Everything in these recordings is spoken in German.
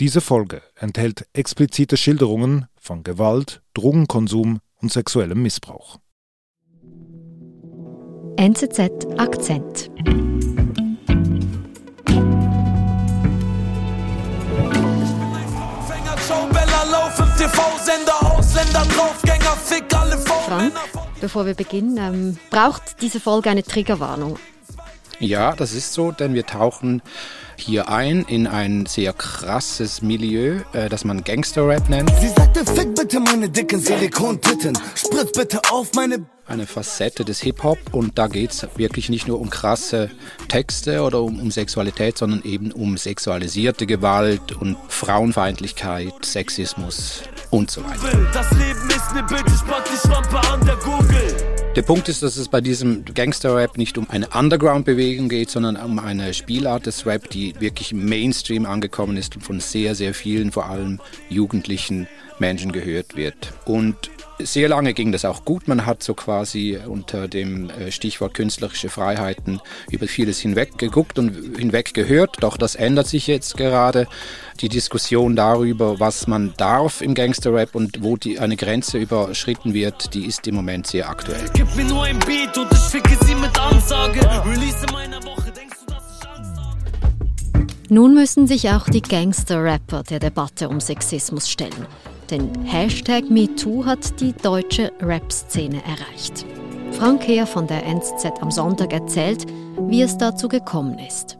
Diese Folge enthält explizite Schilderungen von Gewalt, Drogenkonsum und sexuellem Missbrauch. NZZ Akzent. Frank, bevor wir beginnen, ähm, braucht diese Folge eine Triggerwarnung? Ja, das ist so, denn wir tauchen hier ein in ein sehr krasses Milieu, äh, das man Gangster-Rap nennt. Sie sagte, fick bitte meine dicken Silikontitten, spritz bitte auf meine... Eine Facette des Hip-Hop und da geht es wirklich nicht nur um krasse Texte oder um, um Sexualität, sondern eben um sexualisierte Gewalt und Frauenfeindlichkeit, Sexismus und so weiter. Das Leben ist ne Bitch, ich pack die Schrampe an der Google. Der Punkt ist, dass es bei diesem Gangster-Rap nicht um eine Underground-Bewegung geht, sondern um eine Spielart des Rap, die wirklich im Mainstream angekommen ist und von sehr, sehr vielen, vor allem jugendlichen Menschen gehört wird. Und sehr lange ging das auch gut. Man hat so quasi unter dem äh, Stichwort künstlerische Freiheiten über vieles hinweg geguckt und hinweg gehört. Doch das ändert sich jetzt gerade. Die Diskussion darüber, was man darf im Gangsterrap und wo die, eine Grenze überschritten wird, die ist im Moment sehr aktuell. Gib mir nur ein Beat und ich ficke sie mit Ansage. Release meiner Woche, denkst du, dass ich Nun müssen sich auch die Gangster-Rapper der Debatte um Sexismus stellen. Den Hashtag MeToo hat die deutsche Rap-Szene erreicht. Frank Heer von der NZZ am Sonntag erzählt, wie es dazu gekommen ist.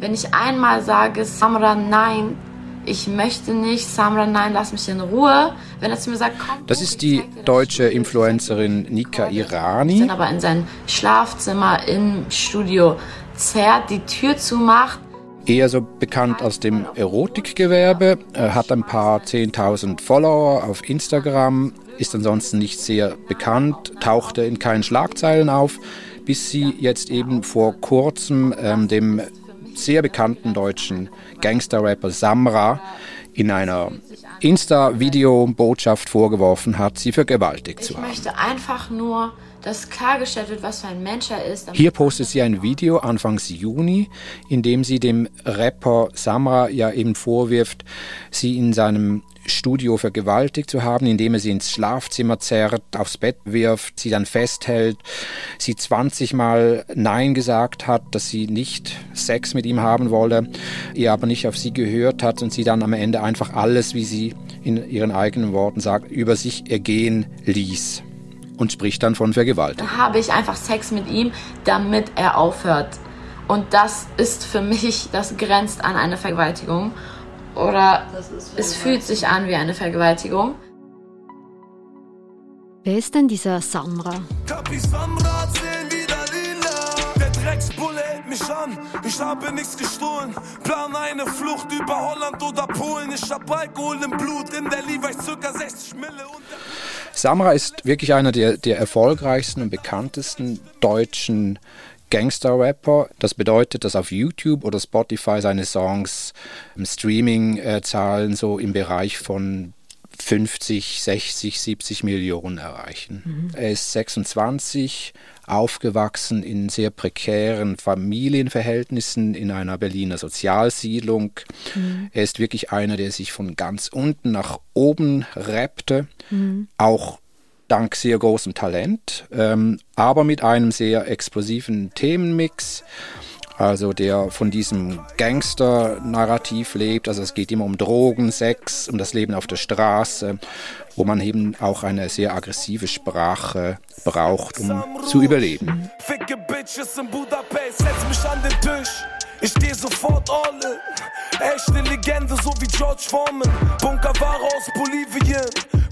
Wenn ich einmal sage, Samra, nein, ich möchte nicht, Samra, nein, lass mich in Ruhe. Wenn er zu mir sagt, komm. Das ist die deutsche Influencerin Nika Irani. Dann aber in sein Schlafzimmer im Studio zerrt, die Tür zumacht eher so bekannt aus dem Erotikgewerbe, er hat ein paar 10.000 Follower auf Instagram, ist ansonsten nicht sehr bekannt, tauchte in keinen Schlagzeilen auf, bis sie jetzt eben vor kurzem ähm, dem sehr bekannten deutschen Gangster-Rapper Samra in einer Insta-Video-Botschaft vorgeworfen hat, sie vergewaltigt zu haben. Ich möchte einfach nur dass klargestellt wird, was für ein Mensch er ist. Hier postet sie ein Video Anfangs Juni, in dem sie dem Rapper Samra ja eben vorwirft, sie in seinem Studio vergewaltigt zu haben, indem er sie ins Schlafzimmer zerrt, aufs Bett wirft, sie dann festhält, sie 20 Mal Nein gesagt hat, dass sie nicht Sex mit ihm haben wolle, er aber nicht auf sie gehört hat und sie dann am Ende einfach alles, wie sie in ihren eigenen Worten sagt, über sich ergehen ließ und spricht dann von Vergewaltigung. Da habe ich einfach Sex mit ihm, damit er aufhört. Und das ist für mich, das grenzt an eine Vergewaltigung. Oder es fühlt sich an wie eine Vergewaltigung. Wer ist denn dieser Samra? Kapi Samra Der Drecksbulle hält mich an. Ich habe nichts gestohlen. Plan eine Flucht über Holland oder Polen. Ich hab Alkohol im Blut. In der Levi circa 60 Mille. Samra ist wirklich einer der, der erfolgreichsten und bekanntesten deutschen Gangster-Rapper. Das bedeutet, dass auf YouTube oder Spotify seine Songs Streaming-Zahlen so im Bereich von 50, 60, 70 Millionen erreichen. Mhm. Er ist 26, aufgewachsen in sehr prekären Familienverhältnissen in einer Berliner Sozialsiedlung. Mhm. Er ist wirklich einer, der sich von ganz unten nach oben rappte, mhm. auch dank sehr großem Talent, ähm, aber mit einem sehr explosiven Themenmix also der von diesem Gangster-Narrativ lebt. Also es geht immer um Drogen, Sex, um das Leben auf der Straße, wo man eben auch eine sehr aggressive Sprache braucht, um zu überleben. Ficke Bitches in Budapest, setz mich an den Tisch. Ich steh sofort all in. Echte Legende, so wie George Foreman. Bunkerware aus Bolivien.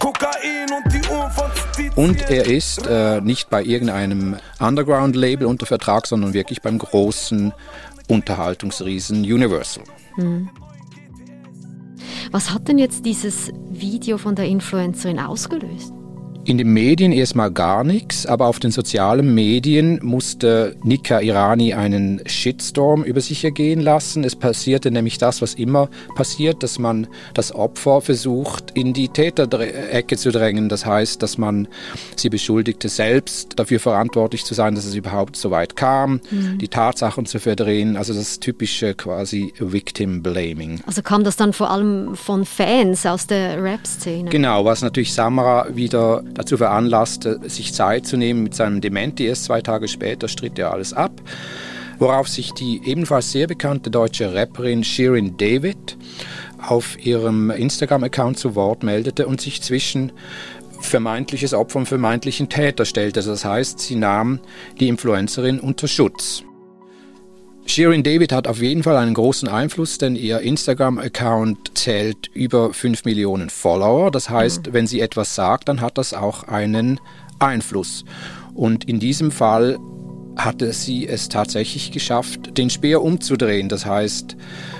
Kokain und die Uhren von Und er ist äh, nicht bei irgendeinem Underground-Label unter Vertrag, sondern wirklich beim großen Unterhaltungsriesen Universal. Hm. Was hat denn jetzt dieses Video von der Influencerin ausgelöst? In den Medien erstmal gar nichts, aber auf den sozialen Medien musste Nika Irani einen Shitstorm über sich ergehen lassen. Es passierte nämlich das, was immer passiert, dass man das Opfer versucht, in die Täterecke zu drängen. Das heißt, dass man sie beschuldigte, selbst dafür verantwortlich zu sein, dass es überhaupt so weit kam, mhm. die Tatsachen zu verdrehen. Also das typische quasi Victim Blaming. Also kam das dann vor allem von Fans aus der Rap-Szene? Genau, was natürlich Samra wieder dazu veranlasste, sich Zeit zu nehmen mit seinem Dementi. Erst zwei Tage später stritt er alles ab. Worauf sich die ebenfalls sehr bekannte deutsche Rapperin Shirin David auf ihrem Instagram-Account zu Wort meldete und sich zwischen vermeintliches Opfer und vermeintlichen Täter stellte. Das heißt, sie nahm die Influencerin unter Schutz. Shirin David hat auf jeden Fall einen großen Einfluss, denn ihr Instagram-Account zählt über 5 Millionen Follower. Das heißt, mhm. wenn sie etwas sagt, dann hat das auch einen Einfluss. Und in diesem Fall hatte sie es tatsächlich geschafft, den Speer umzudrehen. Das heißt,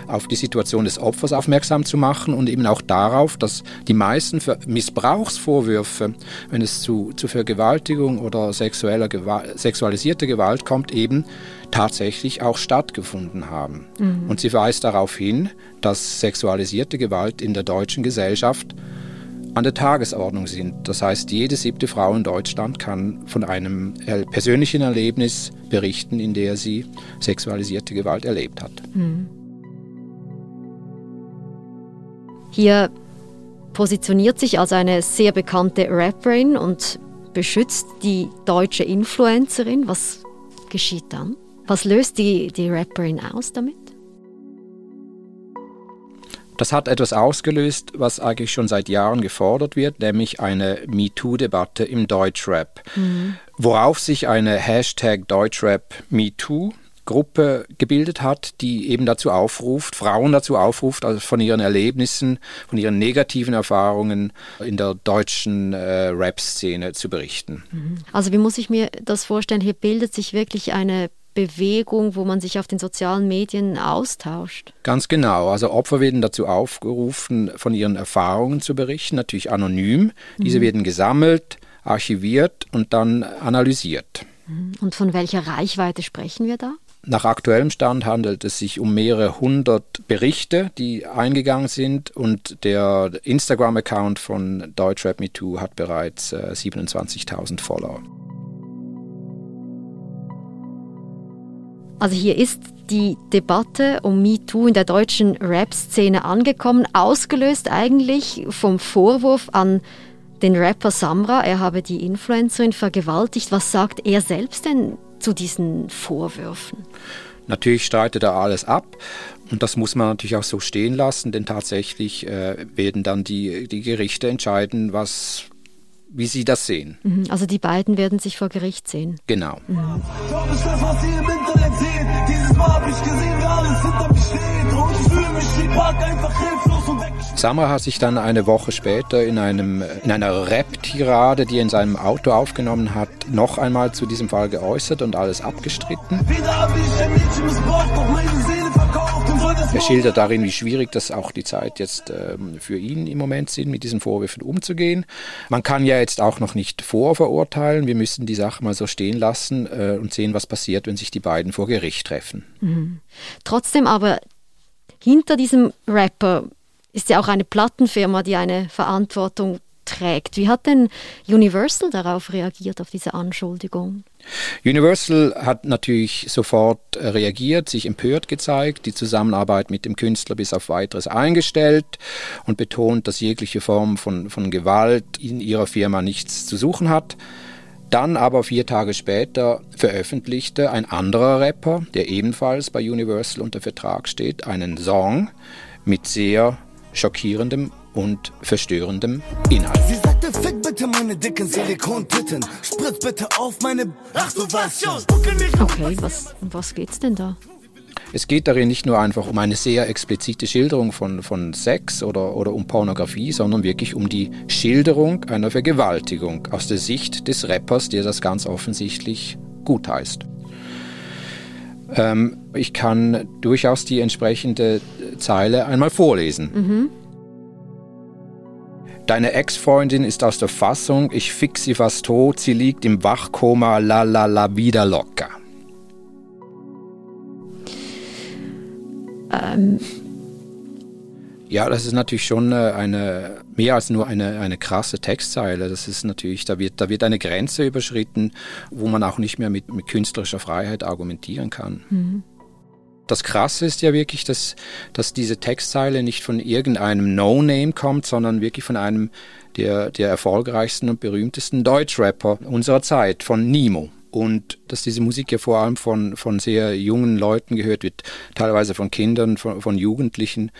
auf die Situation des Opfers aufmerksam zu machen und eben auch darauf, dass die meisten Missbrauchsvorwürfe, wenn es zu, zu Vergewaltigung oder sexueller Gewalt, sexualisierter Gewalt kommt, eben tatsächlich auch stattgefunden haben. Mhm. Und sie weist darauf hin, dass sexualisierte Gewalt in der deutschen Gesellschaft an der Tagesordnung sind. Das heißt, jede siebte Frau in Deutschland kann von einem persönlichen Erlebnis berichten, in der sie sexualisierte Gewalt erlebt hat. Mhm. Hier positioniert sich als eine sehr bekannte Rapperin und beschützt die deutsche Influencerin. Was geschieht dann? Was löst die, die Rapperin aus damit? Das hat etwas ausgelöst, was eigentlich schon seit Jahren gefordert wird, nämlich eine MeToo-Debatte im Deutschrap, mhm. worauf sich eine Hashtag Deutschrap MeToo Gruppe gebildet hat, die eben dazu aufruft, Frauen dazu aufruft, also von ihren Erlebnissen, von ihren negativen Erfahrungen in der deutschen äh, Rap-Szene zu berichten. Mhm. Also wie muss ich mir das vorstellen? Hier bildet sich wirklich eine Bewegung, wo man sich auf den sozialen Medien austauscht. Ganz genau. Also Opfer werden dazu aufgerufen, von ihren Erfahrungen zu berichten, natürlich anonym. Diese mhm. werden gesammelt, archiviert und dann analysiert. Mhm. Und von welcher Reichweite sprechen wir da? Nach aktuellem Stand handelt es sich um mehrere hundert Berichte, die eingegangen sind und der Instagram-Account von Deutschrap Me Too hat bereits äh, 27.000 Follower. Also hier ist die Debatte um MeToo in der deutschen Rap-Szene angekommen, ausgelöst eigentlich vom Vorwurf an den Rapper Samra, er habe die Influencerin vergewaltigt. Was sagt er selbst denn zu diesen Vorwürfen? Natürlich streitet er alles ab und das muss man natürlich auch so stehen lassen, denn tatsächlich äh, werden dann die, die Gerichte entscheiden, was, wie sie das sehen. Mhm, also die beiden werden sich vor Gericht sehen. Genau. Mhm. Samra hat sich dann eine Woche später in, einem, in einer Rap-Tirade, die er in seinem Auto aufgenommen hat, noch einmal zu diesem Fall geäußert und alles abgestritten. Wieder er schildert darin, wie schwierig das auch die Zeit jetzt ähm, für ihn im Moment sind, mit diesen Vorwürfen umzugehen. Man kann ja jetzt auch noch nicht vorverurteilen. Wir müssen die Sache mal so stehen lassen äh, und sehen, was passiert, wenn sich die beiden vor Gericht treffen. Mhm. Trotzdem aber hinter diesem Rapper ist ja auch eine Plattenfirma, die eine Verantwortung trägt. Wie hat denn Universal darauf reagiert, auf diese Anschuldigung? Universal hat natürlich sofort reagiert, sich empört gezeigt, die Zusammenarbeit mit dem Künstler bis auf weiteres eingestellt und betont, dass jegliche Form von, von Gewalt in ihrer Firma nichts zu suchen hat. Dann aber vier Tage später veröffentlichte ein anderer Rapper, der ebenfalls bei Universal unter Vertrag steht, einen Song mit sehr schockierendem und verstörendem Inhalt. Sie sagte, fick bitte meine dicken Silikontitten, spritz bitte auf meine... Ach du was schon! Okay, was, um was geht's denn da? Es geht darin nicht nur einfach um eine sehr explizite Schilderung von, von Sex oder, oder um Pornografie, sondern wirklich um die Schilderung einer Vergewaltigung aus der Sicht des Rappers, der das ganz offensichtlich gutheißt. Ähm, ich kann durchaus die entsprechende Zeile einmal vorlesen. Mhm. Deine Ex-Freundin ist aus der Fassung, ich fix sie fast tot, sie liegt im Wachkoma, la la la, wieder locker. Ähm. Ja, das ist natürlich schon äh, eine, mehr als nur eine, eine krasse Textzeile. Das ist natürlich, da wird, da wird eine Grenze überschritten, wo man auch nicht mehr mit, mit künstlerischer Freiheit argumentieren kann. Mhm. Das Krasse ist ja wirklich, dass, dass diese Textzeile nicht von irgendeinem No-Name kommt, sondern wirklich von einem der, der erfolgreichsten und berühmtesten Deutschrapper unserer Zeit, von Nemo und dass diese Musik ja vor allem von, von sehr jungen Leuten gehört wird, teilweise von Kindern, von, von Jugendlichen.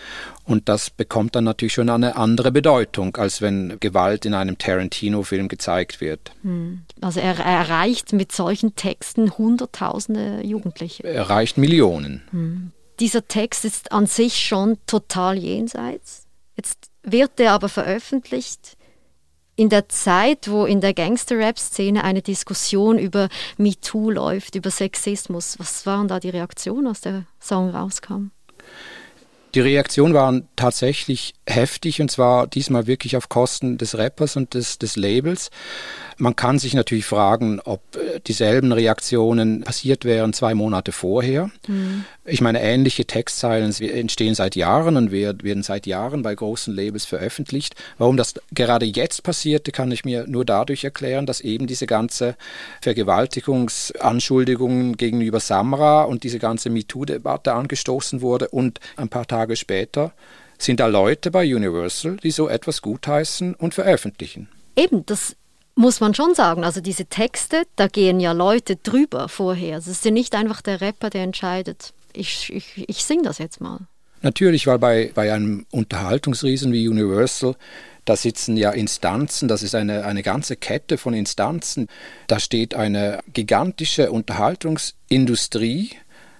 Und das bekommt dann natürlich schon eine andere Bedeutung, als wenn Gewalt in einem Tarantino-Film gezeigt wird. Hm. Also er, er, erreicht mit solchen Texten Hunderttausende Jugendliche. Er erreicht Millionen. Hm. Dieser Text ist an sich schon total jenseits. Jetzt wird er aber veröffentlicht in der Zeit, wo in der Gangster-Rap-Szene eine Diskussion über MeToo läuft, über Sexismus, was waren da die Reaktionen, als der Song rauskam? Die Reaktionen waren tatsächlich heftig und zwar diesmal wirklich auf Kosten des Rappers und des, des Labels. Man kann sich natürlich fragen, ob äh, dieselben Reaktionen passiert wären zwei Monate vorher. Mhm. Ich meine, ähnliche Textzeilen entstehen seit Jahren und werden seit Jahren bei großen Labels veröffentlicht. Warum das gerade jetzt passierte, kann ich mir nur dadurch erklären, dass eben diese ganze Vergewaltigungsanschuldigungen gegenüber Samra und diese ganze MeToo-Debatte angestoßen wurde und ein paar Tage später sind da Leute bei Universal, die so etwas gutheißen und veröffentlichen. Eben, das muss man schon sagen. Also diese Texte, da gehen ja Leute drüber vorher. Es ist ja nicht einfach der Rapper, der entscheidet, ich, ich, ich singe das jetzt mal. Natürlich, weil bei, bei einem Unterhaltungsriesen wie Universal, da sitzen ja Instanzen, das ist eine, eine ganze Kette von Instanzen. Da steht eine gigantische Unterhaltungsindustrie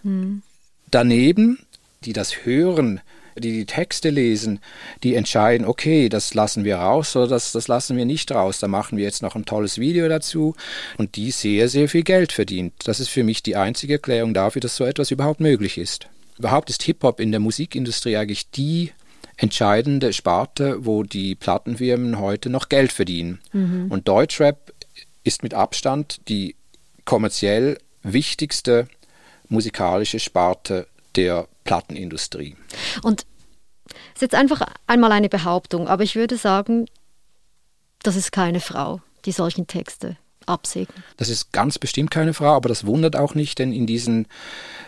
hm. daneben, die das Hören die die Texte lesen, die entscheiden, okay, das lassen wir raus oder das, das lassen wir nicht raus. Da machen wir jetzt noch ein tolles Video dazu und die sehr, sehr viel Geld verdient. Das ist für mich die einzige Erklärung dafür, dass so etwas überhaupt möglich ist. Überhaupt ist Hip-Hop in der Musikindustrie eigentlich die entscheidende Sparte, wo die Plattenfirmen heute noch Geld verdienen. Mhm. Und Deutschrap ist mit Abstand die kommerziell wichtigste musikalische Sparte der Plattenindustrie. Und das ist jetzt einfach einmal eine Behauptung, aber ich würde sagen, das ist keine Frau, die solchen Texte absegnet. Das ist ganz bestimmt keine Frau, aber das wundert auch nicht, denn in diesen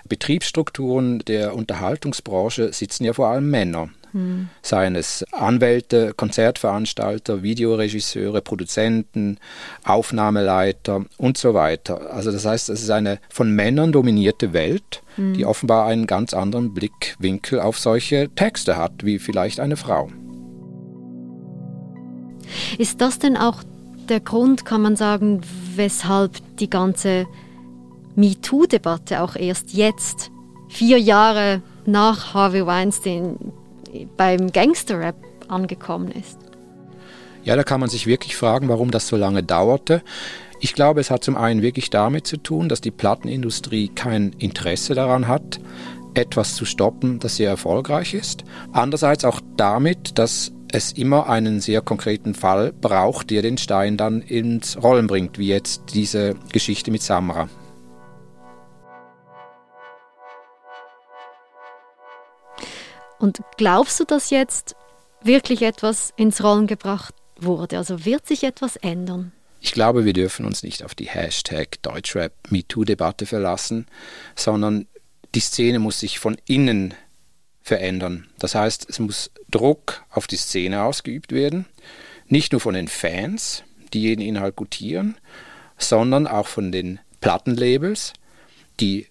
Betriebsstrukturen der Unterhaltungsbranche sitzen ja vor allem Männer. Seien es Anwälte, Konzertveranstalter, Videoregisseure, Produzenten, Aufnahmeleiter und so weiter. Also das heißt, es ist eine von Männern dominierte Welt, hm. die offenbar einen ganz anderen Blickwinkel auf solche Texte hat, wie vielleicht eine Frau. Ist das denn auch der Grund, kann man sagen, weshalb die ganze MeToo-Debatte auch erst jetzt, vier Jahre nach Harvey Weinstein, beim Gangsterrap angekommen ist? Ja, da kann man sich wirklich fragen, warum das so lange dauerte. Ich glaube, es hat zum einen wirklich damit zu tun, dass die Plattenindustrie kein Interesse daran hat, etwas zu stoppen, das sehr erfolgreich ist. Andererseits auch damit, dass es immer einen sehr konkreten Fall braucht, der den Stein dann ins Rollen bringt, wie jetzt diese Geschichte mit Samra. Und glaubst du, dass jetzt wirklich etwas ins Rollen gebracht wurde? Also wird sich etwas ändern? Ich glaube, wir dürfen uns nicht auf die Hashtag Deutschrap MeToo-Debatte verlassen, sondern die Szene muss sich von innen verändern. Das heißt, es muss Druck auf die Szene ausgeübt werden, nicht nur von den Fans, die jeden Inhalt gutieren, sondern auch von den Plattenlabels, die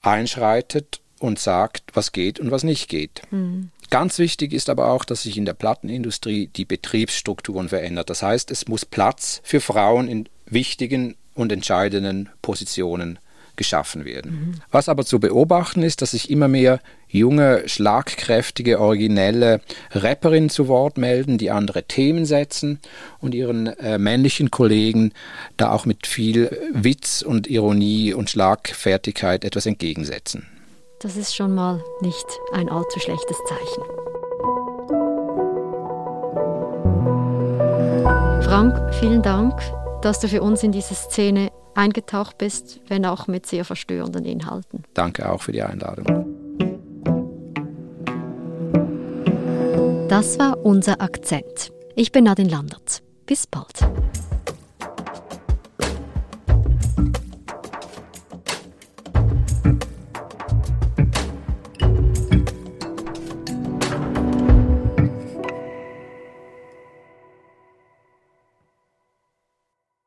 einschreitet und sagt, was geht und was nicht geht. Mhm. Ganz wichtig ist aber auch, dass sich in der Plattenindustrie die Betriebsstrukturen verändert. Das heißt, es muss Platz für Frauen in wichtigen und entscheidenden Positionen geschaffen werden. Mhm. Was aber zu beobachten ist, dass sich immer mehr junge, schlagkräftige, originelle Rapperinnen zu Wort melden, die andere Themen setzen und ihren äh, männlichen Kollegen da auch mit viel Witz und Ironie und Schlagfertigkeit etwas entgegensetzen. Das ist schon mal nicht ein allzu schlechtes Zeichen. Frank, vielen Dank, dass du für uns in diese Szene eingetaucht bist, wenn auch mit sehr verstörenden Inhalten. Danke auch für die Einladung. Das war unser Akzent. Ich bin Nadine Landert. Bis bald.